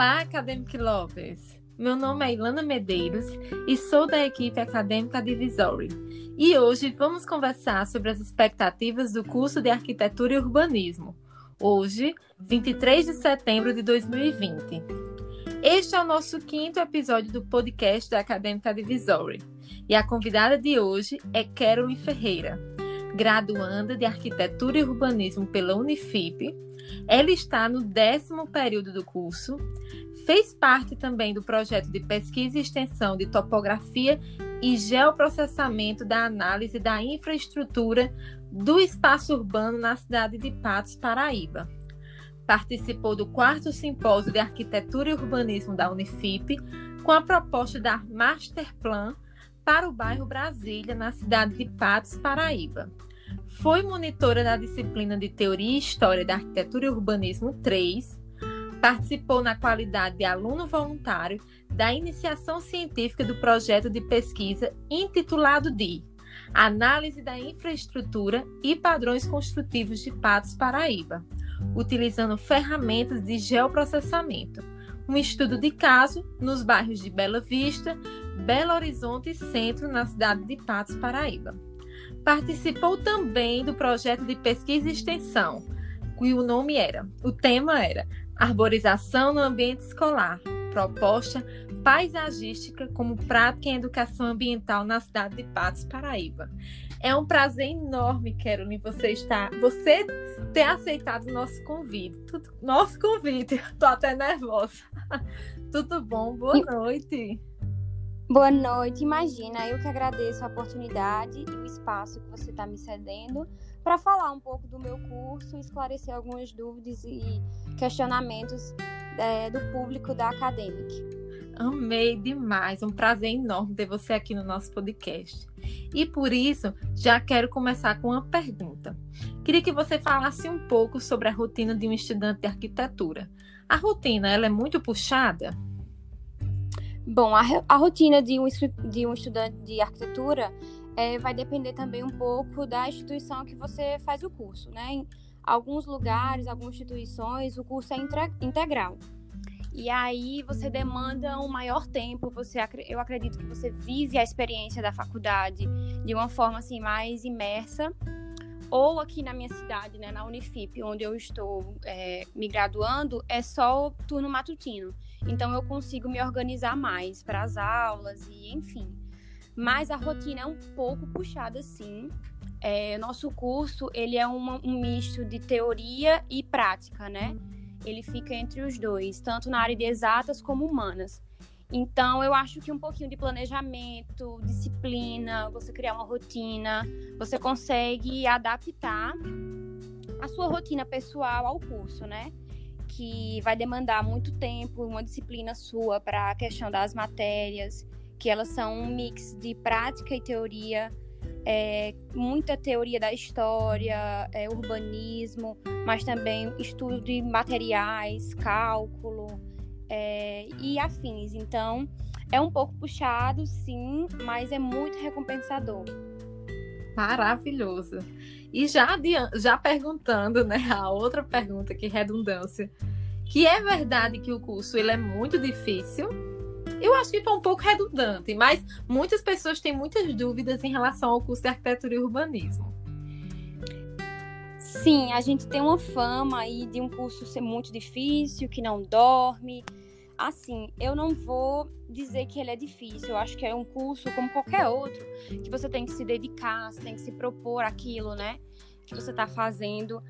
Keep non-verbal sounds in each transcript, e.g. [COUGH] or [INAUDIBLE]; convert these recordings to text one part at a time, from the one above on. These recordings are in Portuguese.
Olá, acadêmico Lovers! Meu nome é Ilana Medeiros e sou da equipe acadêmica Divisory. E hoje vamos conversar sobre as expectativas do curso de Arquitetura e Urbanismo. Hoje, 23 de setembro de 2020. Este é o nosso quinto episódio do podcast da Acadêmica Divisory. E a convidada de hoje é Carolyn Ferreira, graduanda de Arquitetura e Urbanismo pela Unifip ela está no décimo período do curso, fez parte também do projeto de pesquisa e extensão de topografia e geoprocessamento da análise da infraestrutura do espaço urbano na cidade de Patos, Paraíba. Participou do quarto simpósio de arquitetura e urbanismo da Unifip com a proposta da Master Plan para o bairro Brasília, na cidade de Patos, Paraíba. Foi monitora da disciplina de Teoria e História da Arquitetura e Urbanismo 3. Participou na qualidade de aluno voluntário da iniciação científica do projeto de pesquisa intitulado de Análise da Infraestrutura e Padrões Construtivos de Patos Paraíba, utilizando ferramentas de geoprocessamento. Um estudo de caso nos bairros de Bela Vista, Belo Horizonte e Centro, na cidade de Patos, Paraíba. Participou também do projeto de pesquisa e extensão, que o nome era, o tema era Arborização no Ambiente Escolar, proposta paisagística como prática em educação ambiental na cidade de Patos, Paraíba. É um prazer enorme, Caroline, você estar, você ter aceitado o nosso convite. Tudo, nosso convite. [LAUGHS] Estou até nervosa. [LAUGHS] Tudo bom? Boa noite. Boa noite. Imagina, eu que agradeço a oportunidade e o espaço que você está me cedendo para falar um pouco do meu curso, esclarecer algumas dúvidas e questionamentos é, do público da Academic. Amei demais, um prazer enorme ter você aqui no nosso podcast. E por isso, já quero começar com uma pergunta. Queria que você falasse um pouco sobre a rotina de um estudante de arquitetura. A rotina, ela é muito puxada? Bom, a, a rotina de um, de um estudante de arquitetura é, vai depender também um pouco da instituição que você faz o curso, né? Em alguns lugares, algumas instituições, o curso é integral. E aí você demanda um maior tempo, você eu acredito que você vive a experiência da faculdade de uma forma assim mais imersa. Ou aqui na minha cidade, né, na Unifip, onde eu estou é, me graduando, é só o turno matutino. Então eu consigo me organizar mais para as aulas e enfim. Mas a rotina é um pouco puxada sim. É, nosso curso ele é uma, um misto de teoria e prática, né? Ele fica entre os dois, tanto na área de exatas como humanas. Então, eu acho que um pouquinho de planejamento, disciplina, você criar uma rotina, você consegue adaptar a sua rotina pessoal ao curso, né? Que vai demandar muito tempo, uma disciplina sua para a questão das matérias, que elas são um mix de prática e teoria, é, muita teoria da história, é, urbanismo, mas também estudo de materiais, cálculo é, e afins. Então, é um pouco puxado, sim, mas é muito recompensador. Maravilhoso. E já, já perguntando, né, a outra pergunta, que redundância, que é verdade que o curso ele é muito difícil. Eu acho que foi um pouco redundante, mas muitas pessoas têm muitas dúvidas em relação ao curso de arquitetura e urbanismo. Sim, a gente tem uma fama aí de um curso ser muito difícil, que não dorme, assim, eu não vou dizer que ele é difícil. Eu acho que é um curso como qualquer outro, que você tem que se dedicar, você tem que se propor aquilo, né? Que você está fazendo.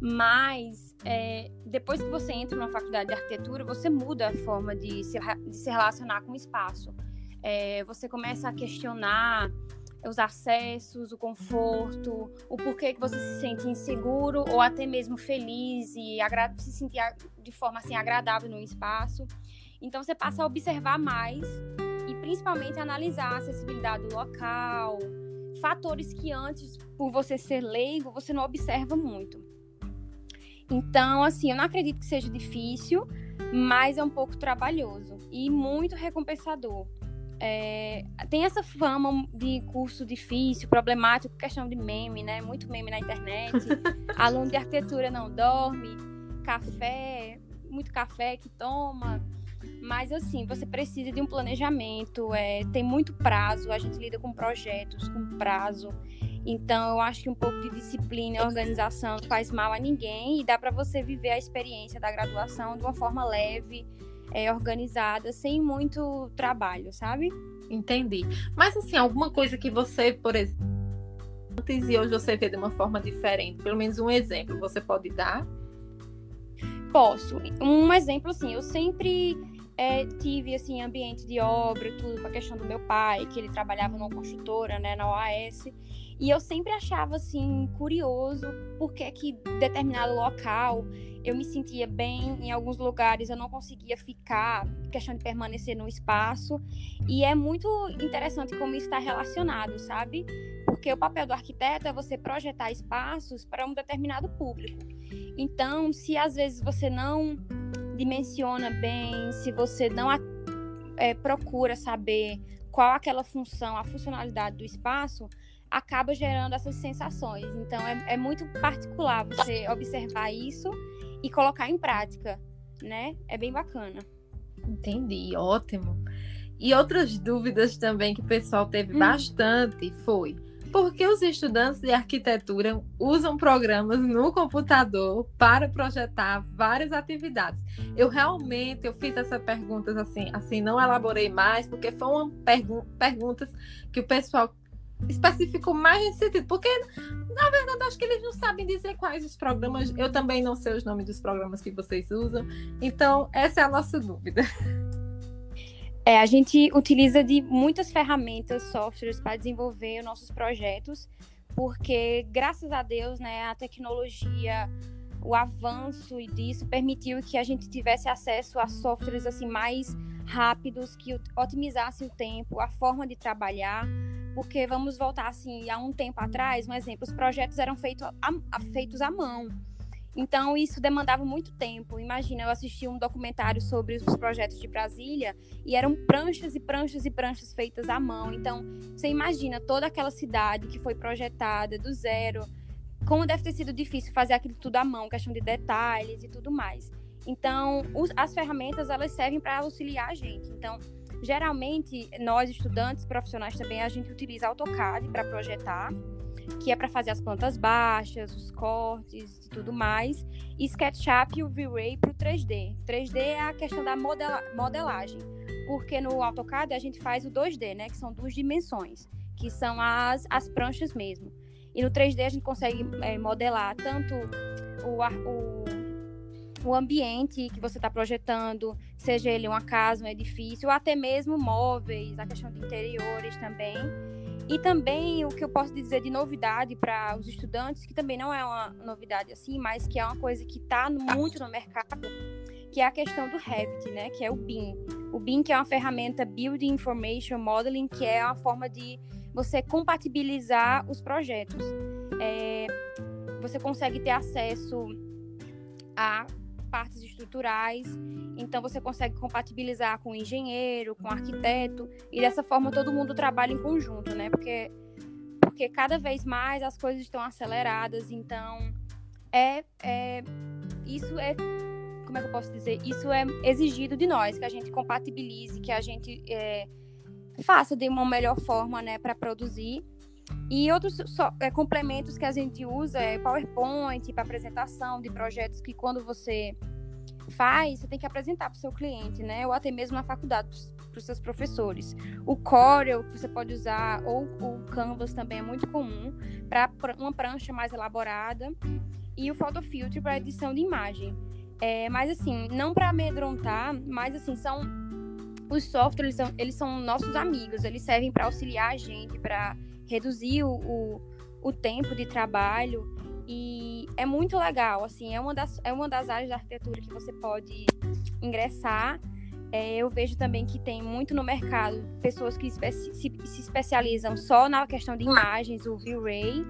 Mas é, depois que você entra numa faculdade de arquitetura, você muda a forma de se, de se relacionar com o espaço. É, você começa a questionar os acessos, o conforto, o porquê que você se sente inseguro ou até mesmo feliz e se sentir de forma assim agradável no espaço. Então você passa a observar mais e principalmente analisar a acessibilidade do local, fatores que antes, por você ser leigo, você não observa muito. Então, assim, eu não acredito que seja difícil, mas é um pouco trabalhoso e muito recompensador. É, tem essa fama de curso difícil, problemático, questão de meme, né? Muito meme na internet. [LAUGHS] Aluno de arquitetura não dorme, café, muito café que toma Mas assim, você precisa de um planejamento, é, tem muito prazo, a gente lida com projetos, com prazo. Então, eu acho que um pouco de disciplina e organização não faz mal a ninguém e dá para você viver a experiência da graduação de uma forma leve, é, organizada, sem muito trabalho, sabe? Entendi. Mas, assim, alguma coisa que você, por exemplo, antes e hoje você vê de uma forma diferente, pelo menos um exemplo, você pode dar? Posso. Um exemplo, assim, eu sempre é, tive, assim, ambiente de obra, tudo, com a questão do meu pai, que ele trabalhava numa construtora, né, na OAS. E eu sempre achava, assim, curioso por que que determinado local eu me sentia bem, em alguns lugares eu não conseguia ficar, questão de permanecer no espaço. E é muito interessante como está relacionado, sabe? Porque o papel do arquiteto é você projetar espaços para um determinado público. Então, se às vezes você não dimensiona bem, se você não é, procura saber qual aquela função, a funcionalidade do espaço, acaba gerando essas sensações. Então, é, é muito particular você observar isso e colocar em prática, né? É bem bacana. Entendi, ótimo. E outras dúvidas também que o pessoal teve hum. bastante foi porque os estudantes de arquitetura usam programas no computador para projetar várias atividades. Eu realmente eu fiz essas perguntas assim, assim não elaborei mais porque foram pergu perguntas que o pessoal especificou mais nesse sentido, porque na verdade acho que eles não sabem dizer quais os programas. Eu também não sei os nomes dos programas que vocês usam. Então essa é a nossa dúvida. É, a gente utiliza de muitas ferramentas, softwares para desenvolver nossos projetos, porque graças a Deus, né, a tecnologia, o avanço disso permitiu que a gente tivesse acesso a softwares assim mais rápidos que otimizassem o tempo, a forma de trabalhar, porque vamos voltar assim há um tempo atrás, um exemplo, os projetos eram feito a, feitos à mão. Então, isso demandava muito tempo. Imagina, eu assisti um documentário sobre os projetos de Brasília e eram pranchas e pranchas e pranchas feitas à mão. Então, você imagina toda aquela cidade que foi projetada do zero, como deve ter sido difícil fazer aquilo tudo à mão, questão de detalhes e tudo mais. Então, os, as ferramentas, elas servem para auxiliar a gente. Então, geralmente, nós, estudantes profissionais também, a gente utiliza AutoCAD para projetar que é para fazer as plantas baixas, os cortes e tudo mais, e SketchUp e o V-Ray para o 3D. 3D é a questão da modela modelagem, porque no AutoCAD a gente faz o 2D, né, que são duas dimensões, que são as, as pranchas mesmo. E no 3D a gente consegue é, modelar tanto o, o, o ambiente que você está projetando, seja ele uma casa, um edifício, ou até mesmo móveis, a questão de interiores também. E também o que eu posso dizer de novidade para os estudantes, que também não é uma novidade assim, mas que é uma coisa que está muito no mercado, que é a questão do Revit, né? Que é o BIM. O BIM que é uma ferramenta Building Information Modeling, que é uma forma de você compatibilizar os projetos. É, você consegue ter acesso a partes estruturais. Então você consegue compatibilizar com o engenheiro, com o arquiteto, e dessa forma todo mundo trabalha em conjunto, né? Porque, porque cada vez mais as coisas estão aceleradas, então é, é isso é como é que eu posso dizer? Isso é exigido de nós, que a gente compatibilize, que a gente é, faça de uma melhor forma, né, para produzir e outros só, é, complementos que a gente usa é PowerPoint para apresentação de projetos que quando você faz, você tem que apresentar para o seu cliente, né? Ou até mesmo na faculdade para os seus professores. O Corel que você pode usar ou o Canvas também é muito comum para uma prancha mais elaborada e o Photo Filter para edição de imagem. É, mas assim, não para amedrontar, mas assim são os softwares, eles são, eles são nossos amigos, eles servem para auxiliar a gente, para reduzir o, o, o, tempo de trabalho e é muito legal, assim, é uma das, é uma das áreas da arquitetura que você pode ingressar. É, eu vejo também que tem muito no mercado pessoas que se, se especializam só na questão de imagens, o V-Ray,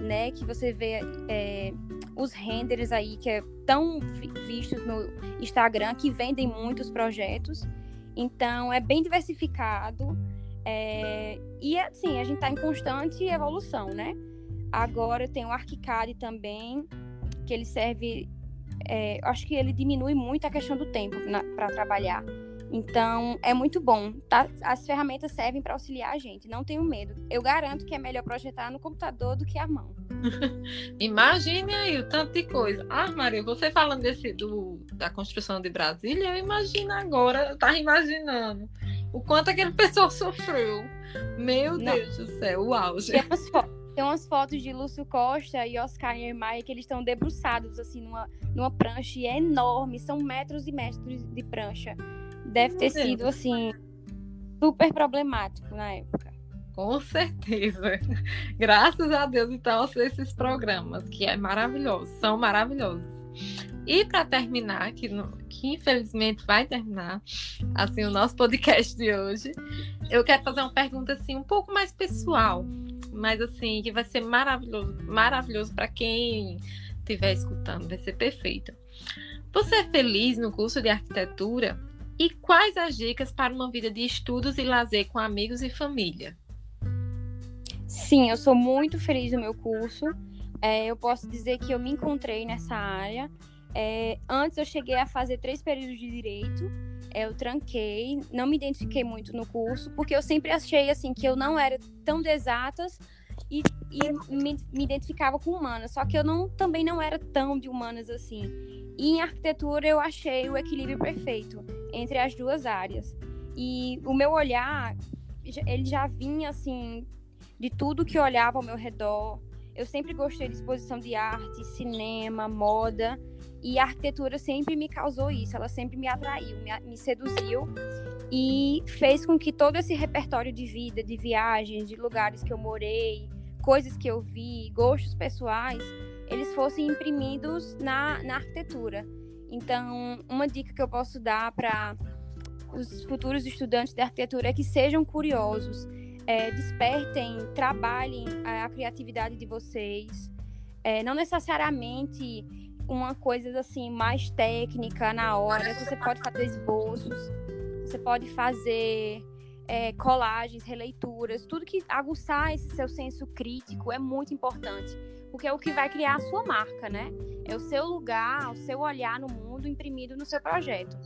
né, que você vê é, os renders aí que é tão vistos no Instagram, que vendem muitos projetos. Então, é bem diversificado. É, e assim, a gente está em constante evolução, né? Agora tem o ArchiCAD também, que ele serve. É, acho que ele diminui muito a questão do tempo para trabalhar. Então, é muito bom. Tá? As ferramentas servem para auxiliar a gente. Não tenho medo. Eu garanto que é melhor projetar no computador do que à mão. [LAUGHS] Imagine aí o tanto de coisa. Ah, Maria, você falando desse, do, da construção de Brasília, eu imagino agora, eu tava imaginando o quanto aquele [LAUGHS] pessoal sofreu. Meu Não. Deus do céu, o auge. Tem umas, fotos, tem umas fotos de Lúcio Costa e Oscar Niemeyer que eles estão debruçados assim numa, numa prancha e é enorme, são metros e metros de prancha deve ter sido assim super problemático na época. Com certeza. Graças a Deus, então, esses programas, que é maravilhoso, são maravilhosos. E para terminar, que, que infelizmente vai terminar, assim, o nosso podcast de hoje, eu quero fazer uma pergunta assim um pouco mais pessoal, mas assim, que vai ser maravilhoso, maravilhoso para quem estiver escutando, vai ser perfeito. Você é feliz no curso de arquitetura? E quais as dicas para uma vida de estudos e lazer com amigos e família? Sim, eu sou muito feliz no meu curso. É, eu posso dizer que eu me encontrei nessa área. É, antes eu cheguei a fazer três períodos de direito. É, eu tranquei, não me identifiquei muito no curso, porque eu sempre achei assim que eu não era tão de exatas e, e me, me, identificava com humanas. Só que eu não, também não era tão de humanas assim. E em arquitetura eu achei o equilíbrio perfeito entre as duas áreas. E o meu olhar, ele já vinha assim, de tudo que olhava ao meu redor. Eu sempre gostei de exposição de arte, cinema, moda. E a arquitetura sempre me causou isso, ela sempre me atraiu, me, me seduziu e fez com que todo esse repertório de vida, de viagens, de lugares que eu morei, coisas que eu vi, gostos pessoais, eles fossem imprimidos na, na arquitetura. Então, uma dica que eu posso dar para os futuros estudantes de arquitetura é que sejam curiosos, é, despertem, trabalhem a, a, criatividade de vocês. É, não necessariamente uma coisa assim mais técnica na hora. Você pode fazer esboços, você pode fazer é, colagens, releituras, tudo que aguçar esse seu senso crítico é muito importante porque é o que vai criar a sua marca, né? É o seu lugar, o seu olhar no mundo imprimido no seu projeto.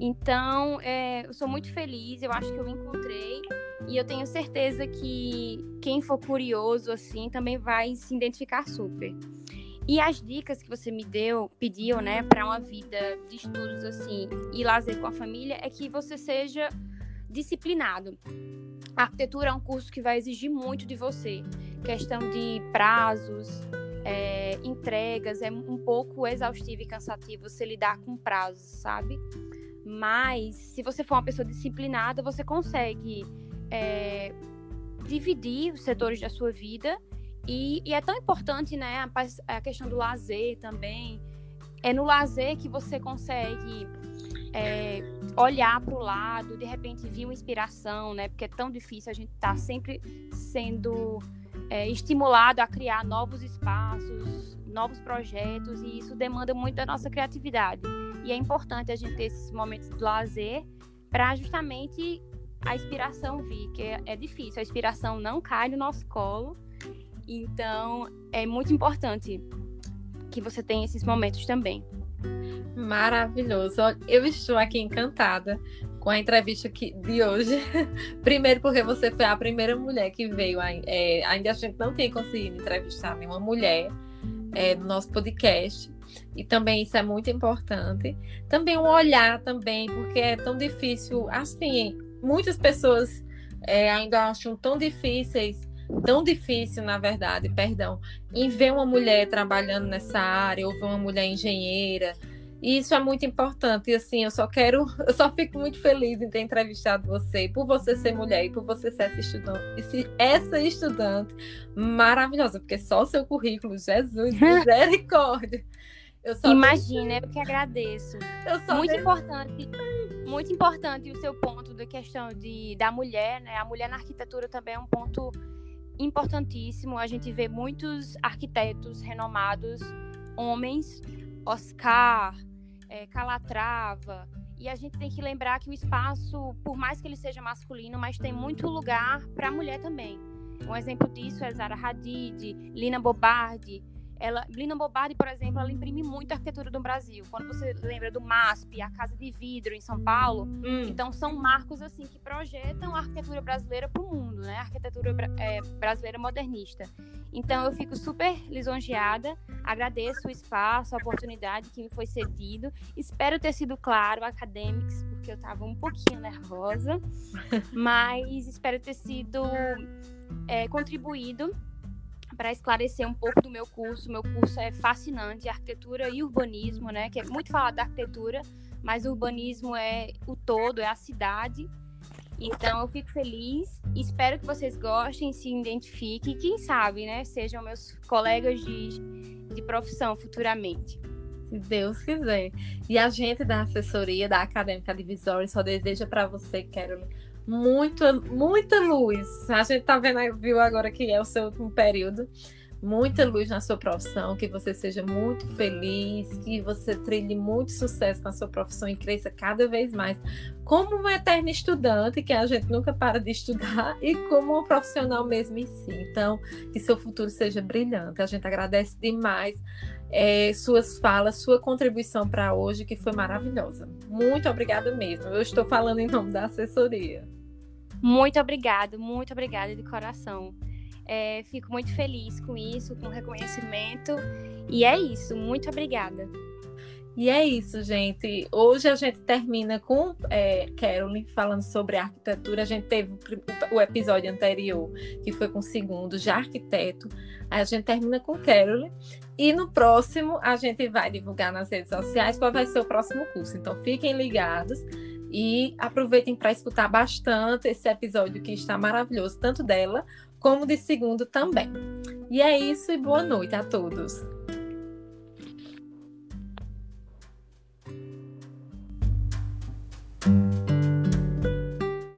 Então, é, eu sou muito feliz, eu acho que eu me encontrei e eu tenho certeza que quem for curioso assim também vai se identificar super. E as dicas que você me deu, pediu, né, para uma vida de estudos assim e lazer com a família é que você seja disciplinado. A arquitetura é um curso que vai exigir muito de você questão de prazos, é, entregas, é um pouco exaustivo e cansativo você lidar com prazos, sabe? Mas se você for uma pessoa disciplinada, você consegue é, dividir os setores da sua vida e, e, é tão importante, né, a, a questão do lazer também. É no lazer que você consegue é, olhar para o lado, de repente vir uma inspiração, né? Porque é tão difícil a gente estar tá sempre sendo é, estimulado a criar novos espaços, novos projetos, e isso demanda muito da nossa criatividade. E é importante a gente ter esses momentos de lazer para justamente a inspiração vir, que é, é difícil, a inspiração não cai no nosso colo. Então, é muito importante que você tenha esses momentos também. Maravilhoso. Eu estou aqui encantada com a entrevista que, de hoje. [LAUGHS] Primeiro, porque você foi a primeira mulher que veio. É, ainda a gente não tem conseguido entrevistar nenhuma mulher é, no nosso podcast. E também isso é muito importante. Também um olhar também, porque é tão difícil. Assim, muitas pessoas é, ainda acham tão difíceis tão difícil, na verdade, perdão, em ver uma mulher trabalhando nessa área, ou ver uma mulher engenheira, e isso é muito importante. E assim, eu só quero, [LAUGHS] eu só fico muito feliz em ter entrevistado você, por você ser mulher e por você ser essa estudante, essa estudante maravilhosa, porque só o seu currículo, Jesus, [LAUGHS] misericórdia. Eu Imagina, eu que agradeço. muito importante, muito importante o seu ponto da questão de, da mulher, né? A mulher na arquitetura também é um ponto importantíssimo. A gente vê muitos arquitetos renomados, homens, Oscar, é, Calatrava. E a gente tem que lembrar que o espaço, por mais que ele seja masculino, mas tem muito lugar para a mulher também. Um exemplo disso é Zara Hadid, Lina Bobardi, ela, Lina Bobardi, por exemplo, ela imprime muito a arquitetura do Brasil. Quando você lembra do MASP, a Casa de Vidro em São Paulo, hum. então são marcos assim que projetam a arquitetura brasileira para o mundo, né? A arquitetura é, brasileira modernista. Então eu fico super lisonjeada, agradeço o espaço, a oportunidade que me foi cedido. Espero ter sido claro, acadêmicos, porque eu estava um pouquinho nervosa, [LAUGHS] mas espero ter sido é, contribuído para esclarecer um pouco do meu curso. Meu curso é fascinante, arquitetura e urbanismo, né? Que é muito falado da arquitetura, mas o urbanismo é o todo, é a cidade. Então eu fico feliz, espero que vocês gostem, se identifiquem, quem sabe, né, sejam meus colegas de, de profissão futuramente. Se Deus quiser. E a gente da assessoria da Acadêmica Divisória só deseja para você, Carolyn, muita, muita luz. A gente tá vendo, viu agora que é o seu último período. Muita luz na sua profissão, que você seja muito feliz, que você trilhe muito sucesso na sua profissão e cresça cada vez mais, como uma eterna estudante, que a gente nunca para de estudar, [LAUGHS] e como um profissional mesmo em si. Então, que seu futuro seja brilhante. A gente agradece demais é, suas falas, sua contribuição para hoje, que foi maravilhosa. Muito obrigada mesmo. Eu estou falando em nome da assessoria. Muito obrigada, muito obrigada de coração. É, fico muito feliz com isso, com o reconhecimento. E é isso, muito obrigada. E é isso, gente. Hoje a gente termina com é, Carolyn falando sobre arquitetura. A gente teve o episódio anterior, que foi com o segundo, já arquiteto. Aí a gente termina com Carolyn. E no próximo, a gente vai divulgar nas redes sociais qual vai ser o próximo curso. Então, fiquem ligados e aproveitem para escutar bastante esse episódio que está maravilhoso, tanto dela como de segundo também. E é isso, e boa noite a todos.